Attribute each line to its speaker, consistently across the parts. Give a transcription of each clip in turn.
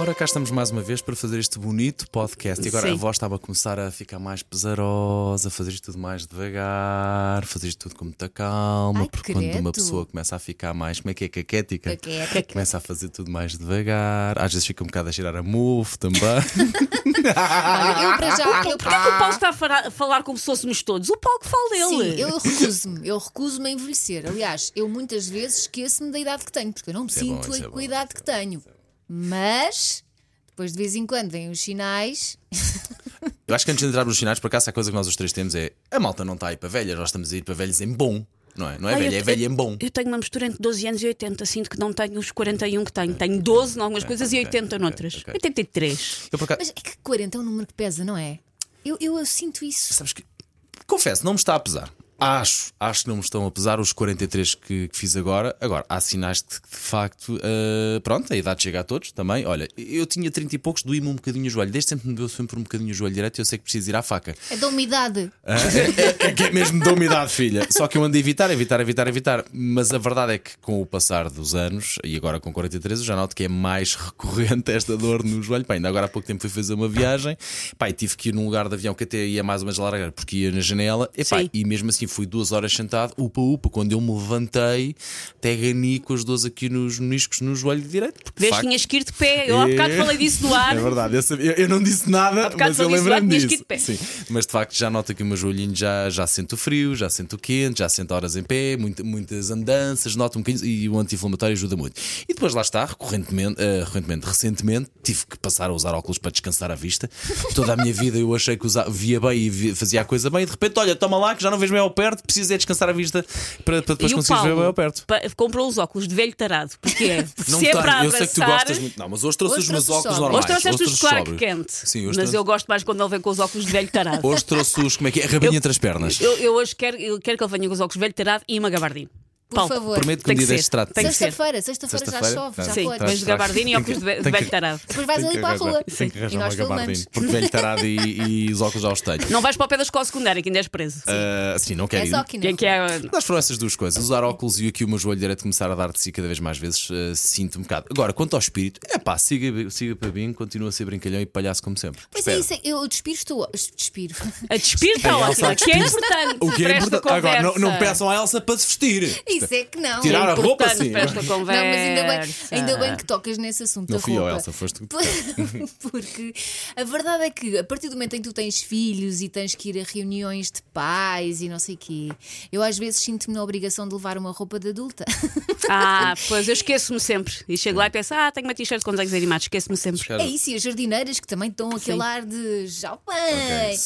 Speaker 1: Ora, cá estamos mais uma vez para fazer este bonito podcast. E agora
Speaker 2: Sim.
Speaker 1: a voz estava a começar a ficar mais pesarosa, fazer isto tudo mais devagar, fazer isto tudo com muita calma,
Speaker 3: Ai,
Speaker 1: porque quando uma
Speaker 3: credo.
Speaker 1: pessoa começa a ficar mais, como é que é, caquética?
Speaker 3: Caquética.
Speaker 1: Começa a fazer tudo mais devagar, às vezes fica um bocado a cheirar a mofo também.
Speaker 3: Olha, eu para já. Eu,
Speaker 2: Porquê que o Paulo está a falar como se fôssemos todos? O Paulo que fala dele.
Speaker 3: Sim, eu recuso-me, eu recuso-me a envelhecer. Aliás, eu muitas vezes esqueço-me da idade que tenho, porque eu não me
Speaker 1: Isso é bom,
Speaker 3: sinto
Speaker 1: isso é
Speaker 3: com
Speaker 1: bom,
Speaker 3: a idade que tenho. Mas, depois de vez em quando vêm os sinais.
Speaker 1: Eu acho que antes de entrarmos nos sinais, por acaso, a coisa que nós os três temos é a malta não está a ir para velhas, nós estamos a ir para velhos em bom, não é? Não é
Speaker 2: Ai,
Speaker 1: velha,
Speaker 2: eu-
Speaker 1: é velha em bom.
Speaker 2: Eu tenho uma mistura entre 12 anos e 80. Sinto que não tenho os 41 que tenho. Tenho 12 em algumas coisas e
Speaker 1: ok,
Speaker 2: 80
Speaker 1: ok,
Speaker 2: noutras.
Speaker 1: ok.
Speaker 2: 83.
Speaker 1: Eu acaso,
Speaker 3: Mas é que 40 é um número que pesa, não é? Eu, eu sinto isso.
Speaker 1: Sabes que. Confesso, não me está a pesar. Acho, acho que não me estão a pesar os 43 que, que fiz agora. Agora, há sinais de que, de facto, eh, pronto, a idade chega a todos também. Olha, eu tinha 30 e poucos, doí-me um bocadinho o joelho. Desde sempre me deu sempre um bocadinho o joelho direito e eu sei que preciso ir à faca.
Speaker 3: É da umidade.
Speaker 1: Ah, é, é que é mesmo da umidade, filha. Só que eu ando a evitar, evitar, evitar, evitar. Mas a verdade é que com o passar dos anos, e agora com 43, eu já noto que é mais recorrente esta dor no joelho. Pá, ainda agora há pouco tempo fui fazer uma viagem, pá, tive que ir num lugar de avião que até ia mais ou menos largar, porque ia na janela, e, pá,
Speaker 2: Sim.
Speaker 1: e mesmo assim fui duas horas sentado, upa, upa. Quando eu me levantei, até ganhei com as dores aqui nos meniscos no joelho direito. Porque,
Speaker 2: Vês que
Speaker 1: facto,
Speaker 2: tinhas que ir de pé. Eu há bocado
Speaker 1: é-
Speaker 2: falei disso no ar.
Speaker 1: É verdade, eu, sabia- eu não disse nada, mas eu
Speaker 2: que
Speaker 1: lembrei-me disso.
Speaker 2: de pé.
Speaker 1: Sim, mas de facto já noto que o meu joelhinho já, já sente o frio, já sente o quente, já sente horas em pé, muita- muitas andanças, noto um bocadinho e o anti-inflamatório ajuda muito. E depois lá está, recorrentemente, eh, recorrentemente, recentemente, tive que passar a usar óculos para descansar a vista. Toda a minha vida eu achei que usava, via bem e vi- fazia a coisa bem, e de repente, olha, toma lá que já não vês bem ao perto, precisas é descansar a vista para, para depois
Speaker 2: o
Speaker 1: conseguires ver bem ao perto.
Speaker 2: comprou os óculos de velho tarado. Porque é.
Speaker 1: Não
Speaker 2: se é
Speaker 1: tenho,
Speaker 2: para
Speaker 1: eu sei que tu gostas muito. Não, mas hoje trouxe os meus óculos normais.
Speaker 2: Hoje trouxeste os Clark. Kent.
Speaker 1: Sim,
Speaker 2: mas eu gosto mais quando ele vem com os óculos de velho tarado.
Speaker 1: Hoje trouxe os, como é que é? Rabinho entre as pernas.
Speaker 2: Eu, hoje quero, eu quero que ele venha com os óculos de velho tarado e uma gabardina.
Speaker 3: Por
Speaker 2: Paulo,
Speaker 3: favor.
Speaker 1: Prometo que um dia deste trato.
Speaker 2: Tem que ser.
Speaker 3: Sexta-feira, sexta-feira já chove, já
Speaker 1: Não.
Speaker 2: Sim,
Speaker 3: pode.
Speaker 2: mas de gabardina e óculos de, velho tarado.
Speaker 3: Depois vais ali para a rua.
Speaker 1: Tem que
Speaker 3: E
Speaker 1: arranjar
Speaker 3: nós
Speaker 1: uma gabardina. Porque velho tarado e, e os óculos já os tenho.
Speaker 2: Não vais para o pé da escola secundária, que ainda és preso.
Speaker 1: Ah, sim, não quero
Speaker 3: É
Speaker 1: ir.
Speaker 2: é que é.
Speaker 1: Mas foram essas duas coisas. Usar óculos e aqui o meu joelho direito começar a dar de si cada vez mais vezes, ah, sinto um bocado. Agora, quanto ao espírito, é pá, siga, siga para mim, continua a ser brincalhão e palhaço como sempre.
Speaker 3: Pois é, isso é, eu despiro, estou. Despiro.
Speaker 2: A despir está
Speaker 1: A a
Speaker 2: que é importante.
Speaker 1: O que é importante. Agora, não, peçam à Elsa para se vestir.
Speaker 3: Isso é que não.
Speaker 1: Tirar a roupa, sim.
Speaker 2: para esta
Speaker 3: Não, mas ainda bem, ainda bem que tocas nesse assunto
Speaker 1: Não fui eu,
Speaker 3: roupa.
Speaker 1: Elsa, foste tu.
Speaker 3: Porque a verdade é que a partir do momento em que tu tens filhos e tens que ir a reuniões de pais e não sei o quê, eu às vezes sinto-me na obrigação de levar uma roupa de adulta.
Speaker 2: Ah, pois eu esqueço-me sempre. E chego lá e penso, ah, tenho uma t-shirt com desenhos animados, esqueço-me sempre.
Speaker 3: É isso, e as jardineiras que também estão aquele ar de já bem.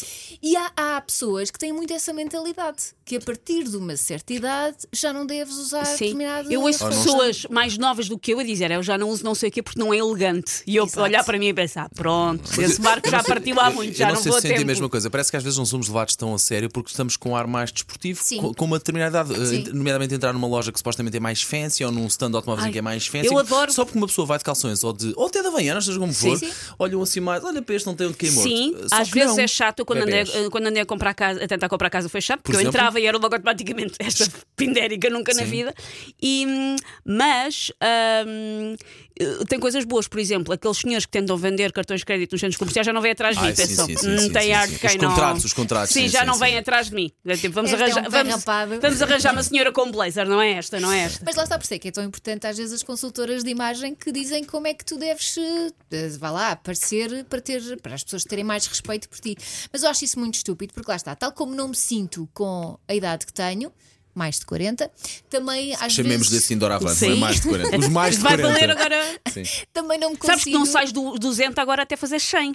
Speaker 3: E há, há pessoas que têm muito essa mentalidade, que a partir de uma certa idade já não deves usar
Speaker 2: Sim,
Speaker 3: determinado.
Speaker 2: eu ouço
Speaker 1: Ou não
Speaker 2: pessoas mais novas do que eu a dizer, eu já não uso não sei o quê porque não é elegante. E eu
Speaker 3: Exato.
Speaker 2: olhar para mim e pensar, pronto, esse barco já partiu há muito, já
Speaker 1: eu não,
Speaker 2: não
Speaker 1: sei
Speaker 2: vou
Speaker 1: se
Speaker 2: a
Speaker 1: senti
Speaker 2: tempo.
Speaker 1: a mesma coisa. Parece que às vezes não somos levados tão a sério porque estamos com um ar mais desportivo,
Speaker 3: Sim.
Speaker 1: com, com uma determinada idade.
Speaker 3: Sim.
Speaker 1: Eh, Nomeadamente entrar numa loja que supostamente é mais fancy ou num stand de automóveis em
Speaker 2: Ai,
Speaker 1: que é mais fancy.
Speaker 2: eu adoro.
Speaker 1: Só porque uma pessoa vai de calções ou, de, ou até de Havaianas, seja como for,
Speaker 3: sim.
Speaker 1: olham assim mais. Olha para este, não tem onde morto.
Speaker 2: Sim,
Speaker 1: Só
Speaker 2: às vezes
Speaker 1: não.
Speaker 2: é chato. Eu, quando, andei,
Speaker 1: Bebés.
Speaker 2: quando andei a, comprar casa, a tentar comprar casa foi chato, porque eu
Speaker 1: exemplo?
Speaker 2: entrava e era logo automaticamente esta pindérica nunca na
Speaker 1: Sim.
Speaker 2: vida. E, hum, mas hum, eh, tem coisas boas, por exemplo, aqueles senhores que tentam vender cartões de crédito nos centros comerciais já não vêm atrás de mim.
Speaker 1: Ai, sim,
Speaker 2: pensam,
Speaker 1: sim, sim,
Speaker 2: "Hum,
Speaker 1: sim,
Speaker 2: tem
Speaker 1: sim,
Speaker 2: ar de quem
Speaker 1: Os
Speaker 2: não.
Speaker 1: contratos, os contratos,
Speaker 2: Sim,
Speaker 1: sim,
Speaker 2: já
Speaker 1: sim,
Speaker 2: não vêm atrás de mim. É tipo, vamos,
Speaker 3: Este é um
Speaker 2: arranjar, vamos, vamos arranjar uma senhora com blazer, não é esta, não é esta.
Speaker 3: Mas lá está por isso é que é tão importante às vezes as consultoras de imagem que dizem como é que tu deves, eh, vá lá, parecer para, ter, para as pessoas terem mais respeito por ti. Mas eu acho isso muito estúpido, porque lá está, tal como não me sinto com a idade que tenho, mais de 40, também às
Speaker 1: Chamemos
Speaker 3: vezes
Speaker 1: assim doravante, não é
Speaker 2: Sim.
Speaker 1: mais de 40. Os mais de
Speaker 2: Vai
Speaker 1: 40.
Speaker 2: valer agora.
Speaker 1: Sim.
Speaker 3: também não me consigo.
Speaker 2: Sabes que não sais do 200 agora até fazer 100.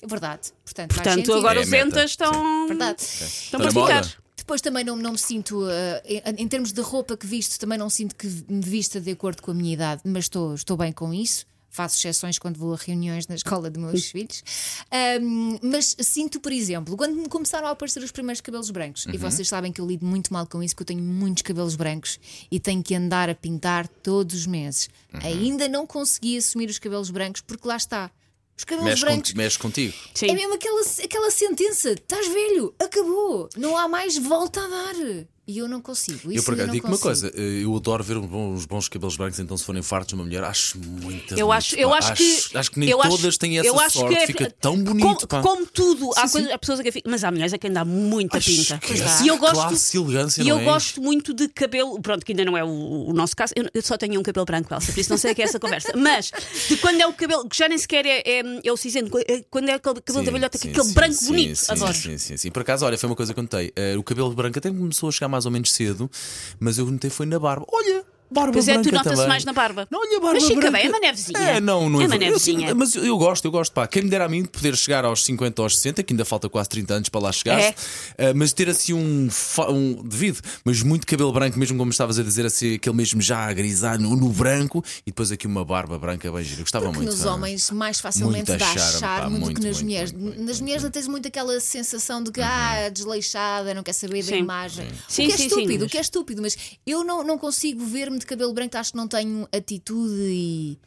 Speaker 3: É Verdade. Portanto,
Speaker 2: Portanto, agora
Speaker 1: É
Speaker 2: os
Speaker 1: meta,
Speaker 2: entas estão.
Speaker 3: Verdade.
Speaker 2: Estão para ficar.
Speaker 3: Depois também não, não me sinto, eh, em, em termos de roupa que visto, também não sinto que me vista de acordo com a minha idade, mas estou, estou bem com isso. Faço exceções quando vou a reuniões na escola de meus filhos. Ahm, mas sinto, por exemplo, quando me começaram a aparecer os primeiros cabelos brancos, e vocês sabem que eu lido muito mal com isso, que eu tenho muitos cabelos brancos e tenho que andar a pintar todos os meses. Ainda não consegui assumir os cabelos brancos porque lá está. Os cabelos
Speaker 1: Mexe,
Speaker 3: brancos.
Speaker 1: mexe contigo.
Speaker 3: É
Speaker 2: Sim.
Speaker 3: mesmo aquela, aquela sentença: estás velho, acabou, não há mais volta a dar. E eu não consigo.
Speaker 1: Eu
Speaker 3: Isso
Speaker 1: por acaso digo uma coisa, eh, eu adoro ver uns bons, cabelos brancos, então se forem fartos uma mulher, acho muito
Speaker 2: Eu acho, eu
Speaker 1: pá.
Speaker 2: acho que.
Speaker 1: acho que nem
Speaker 2: eu acho-
Speaker 1: todas têm essa
Speaker 2: eu acho
Speaker 1: sorte,
Speaker 2: que é-
Speaker 1: fica tão bonito.
Speaker 2: Como,
Speaker 1: pá.
Speaker 2: como tudo, há,
Speaker 1: Sim,
Speaker 2: coisas,
Speaker 1: sim.
Speaker 2: há pessoas a que fica- Mas há mulheres a quem dá muita
Speaker 1: Acho
Speaker 2: pinta.
Speaker 1: que
Speaker 2: E eu gosto.
Speaker 1: classe e elegância,
Speaker 2: E eu
Speaker 1: é?
Speaker 2: gosto muito de cabelo, pronto, que ainda não é o, o nosso caso. Eu, eu só tenho um cabelo branco, Elsa, por isso não sei o que é essa conversa. Mas de quando é o cabelo, que já nem sequer é, é, é o cinzento, é quando é aquele cabelo da velhota, que é aquele branco bonito.
Speaker 1: sim,
Speaker 2: Adoro.
Speaker 1: Sim, sim, sim. Por acaso, olha, foi uma coisa que eu notei. Eh, o cabelo branco até começou a chegar mais ou menos cedo, mas eu notei foi na barba. Olha! Barba
Speaker 2: Pois é, tu notas
Speaker 1: também.
Speaker 2: mais na barba.
Speaker 1: Não, olha a barba
Speaker 2: Mas fica
Speaker 1: branca.
Speaker 2: bem, é uma nevezinha.
Speaker 1: É, não, não
Speaker 2: É uma
Speaker 1: eu- eu
Speaker 2: nevezinha.
Speaker 1: sinto- Mas eu, eu gosto, eu gosto, pá. Quem me dera a mim de poder chegar aos 50 ou aos 60, que ainda falta quase 30 anos para lá chegar,
Speaker 2: É.
Speaker 1: eh, mas ter assim um, um devido, mas muito cabelo branco, mesmo como estavas a dizer, assim, aquele mesmo já a grisar no, no branco e depois aqui uma barba branca bem gira. Eu Gostava
Speaker 3: Porque
Speaker 1: muito.
Speaker 3: nos
Speaker 1: pá.
Speaker 3: homens mais facilmente
Speaker 1: Muito
Speaker 3: dá
Speaker 1: charme,
Speaker 3: charme,
Speaker 1: pá,
Speaker 3: do que
Speaker 1: muito,
Speaker 3: nas
Speaker 1: muito,
Speaker 3: mulheres.
Speaker 1: muito, muito,
Speaker 3: nas
Speaker 1: muito,
Speaker 3: mulheres tens muito aquela sensação de que ah, desleixada, não quer saber da
Speaker 2: Sim.
Speaker 3: imagem.
Speaker 2: Sim,
Speaker 3: o que é
Speaker 2: sim, sim,
Speaker 3: estúpido,
Speaker 2: mas-
Speaker 3: o que é estúpido, mas eu não, não consigo ver-me de cabelo branco, acho que não tenho atitude e.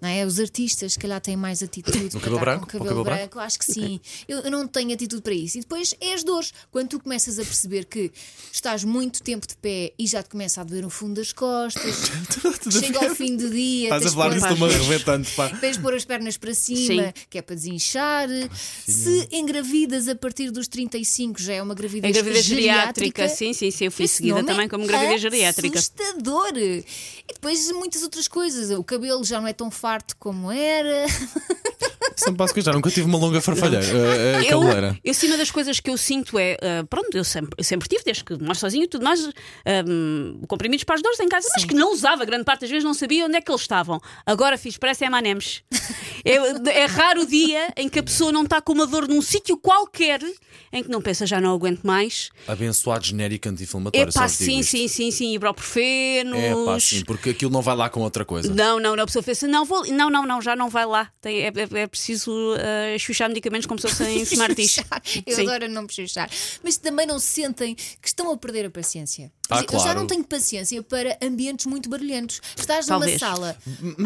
Speaker 3: Não é? Os artistas, se calhar, têm mais atitude para
Speaker 1: cabelo branco?
Speaker 3: com cabelo,
Speaker 1: cabelo
Speaker 3: branco. Acho que sim. Eu, eu não tenho atitude para isso. E depois é as dores. Quando tu começas a perceber que estás muito tempo de pé e já te começa a doer o fundo das costas, chega ao fim do dia.
Speaker 1: Estás a
Speaker 3: tens de
Speaker 1: falar
Speaker 3: pôr-
Speaker 1: disso, estou-me a arrebentando, pá.
Speaker 3: Tens de pôr as pernas para cima,
Speaker 2: Sim.
Speaker 3: que é para desinchar. Se engravidas a partir dos 35, já é uma gravidez,
Speaker 2: gravidez
Speaker 3: geriátrica.
Speaker 2: geriátrica, sim, sim, sim. Eu fui
Speaker 3: Esse
Speaker 2: seguida
Speaker 3: nome
Speaker 2: também
Speaker 3: é
Speaker 2: como gravidez geriátrica.
Speaker 3: Assustador! E depois muitas outras coisas. O cabelo já não é tão farto como era.
Speaker 1: Que eu já nunca tive uma longa farfalheira. eh, eh,
Speaker 2: Eu, eu, sim, uma das coisas que eu sinto é, ah, pronto, eu sempre, eu sempre tive, desde que moro sozinho e tudo mais, ahm, comprimidos para as dores em casa, mas que não usava, grande parte das vezes não sabia onde é que eles estavam. Agora fiz, parece Emanems. É, é raro o dia em que a pessoa não está com uma dor num sítio qualquer em que não pensa, já não aguento mais.
Speaker 1: Abençoado genérico anti-inflamatório.
Speaker 2: Epá, sim, sim, sim, sim, ibuprofeno.
Speaker 1: É pá, sim, porque aquilo não vai lá com outra coisa.
Speaker 2: Não, não, não, a pessoa pensa, não, vou, não, não, não, já não vai lá. Tem, é, é, é preciso uh, chuchar medicamentos como se fossem Smarties.
Speaker 3: Eu
Speaker 2: Sim.
Speaker 3: adoro não me chuchar. Mas também não se sentem que estão a perder a paciência.
Speaker 1: Ah,
Speaker 3: Eu já
Speaker 1: claro.
Speaker 3: não tenho paciência para ambientes muito barulhentos. Estás
Speaker 2: Talvez.
Speaker 3: numa sala,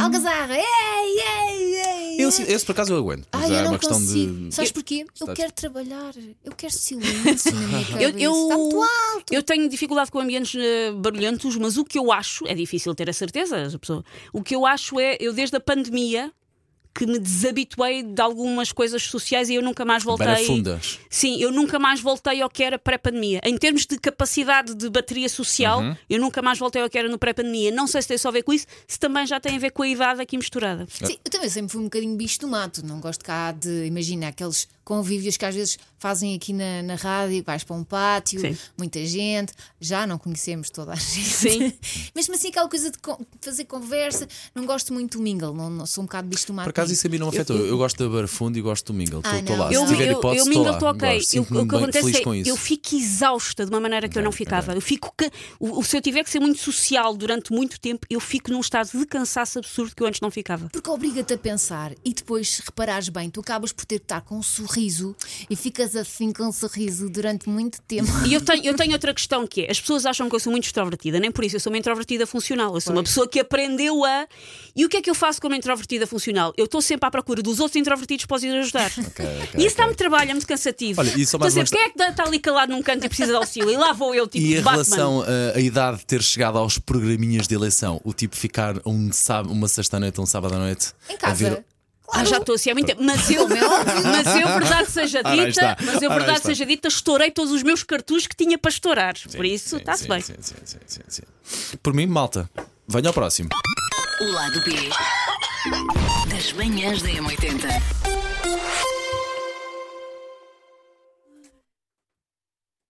Speaker 3: algazarra, ei, ei, ei.
Speaker 1: Eu,
Speaker 3: ei.
Speaker 1: esse por acaso eu aguento. Mas
Speaker 3: Ai,
Speaker 1: é
Speaker 3: eu não
Speaker 1: uma questão
Speaker 3: consigo.
Speaker 1: de.
Speaker 3: Sabes porquê? Eu
Speaker 1: Estás-
Speaker 3: quero trabalhar, eu quero silêncio na minha cabeça.
Speaker 2: Eu, eu,
Speaker 3: Está muito alto.
Speaker 2: eu tenho dificuldade com ambientes eh, barulhentos, mas o que eu acho, é difícil ter a certeza, a pessoa, o que eu acho é, eu desde a pandemia que me desabituei de algumas coisas sociais e eu nunca mais voltei.
Speaker 1: Barafundas.
Speaker 2: Sim, eu nunca mais voltei ao que era pré-pandemia. Em termos de capacidade de bateria social,
Speaker 1: Uhum.
Speaker 2: eu nunca mais voltei ao que era no pré-pandemia. Não sei se tem só a ver com isso, se também já tem a ver com a idade aqui misturada.
Speaker 3: Sim, eu também sempre fui um bocadinho bicho do mato. Não gosto cá de, imagina, aqueles convívios que às vezes fazem aqui na, na rádio, vais para um pátio,
Speaker 2: Sim.
Speaker 3: muita gente, já não conhecemos toda a gente.
Speaker 2: Sim.
Speaker 3: Mesmo assim, aquela coisa de fazer conversa, não gosto muito do mingle, não, não- sou um bocado bicho do mato.
Speaker 1: Acaso isso a mim não me afetou. Eu, gosto da Barafundo e gosto do Mingle.
Speaker 3: Ah,
Speaker 1: Estou
Speaker 3: não.
Speaker 1: lá.
Speaker 2: Eu,
Speaker 1: Se tiver
Speaker 2: eu,
Speaker 1: hipótese,
Speaker 2: eu
Speaker 1: estou
Speaker 2: mingle
Speaker 1: lá.
Speaker 2: estou ok. Eu- o que acontece é eu fico exausta de uma maneira que eu não ficava. Eu fico ca- o, se eu tiver que ser muito social durante muito tempo, eu fico num estado de cansaço absurdo que eu antes não ficava.
Speaker 3: Porque obriga-te a pensar e depois, se reparares bem, tu acabas por ter que estar com um sorriso e ficas assim com um sorriso durante muito tempo.
Speaker 2: E eu tenho, eu tenho outra questão que é: as pessoas acham que eu sou muito extrovertida, nem por isso, eu sou uma introvertida funcional. Eu sou uma pessoa que aprendeu a. E o que é que eu faço como introvertida funcional? Eu estou sempre à procura dos outros introvertidos para os ir ajudar.
Speaker 1: ok,
Speaker 2: e isso dá-me trabalho, é muito cansativo.
Speaker 1: Olha, e só
Speaker 2: Estou
Speaker 1: uma
Speaker 2: sempre, quem é que está ali calado num canto e precisa de auxílio? E lá vou eu, tipo,
Speaker 1: E em relação a- à idade de ter chegado aos programinhas de eleição, o tipo ficar um sábado, uma sexta-noite, um sábado à noite
Speaker 3: Em
Speaker 1: a
Speaker 3: casa.
Speaker 1: ver.
Speaker 2: Ah, já estou assim há muito tempo. Mas eu,
Speaker 3: é
Speaker 2: mas eu, verdade seja dita, mas eu, verdade seja dita, estourei todos os meus cartuchos que tinha para estourar. Por isso,
Speaker 1: Sim,
Speaker 2: está-se
Speaker 1: sim,
Speaker 2: bem.
Speaker 1: sim, sim, sim, sim, sim. Por mim, malta, venha ao próximo.
Speaker 4: O lado B das manhãs da M80.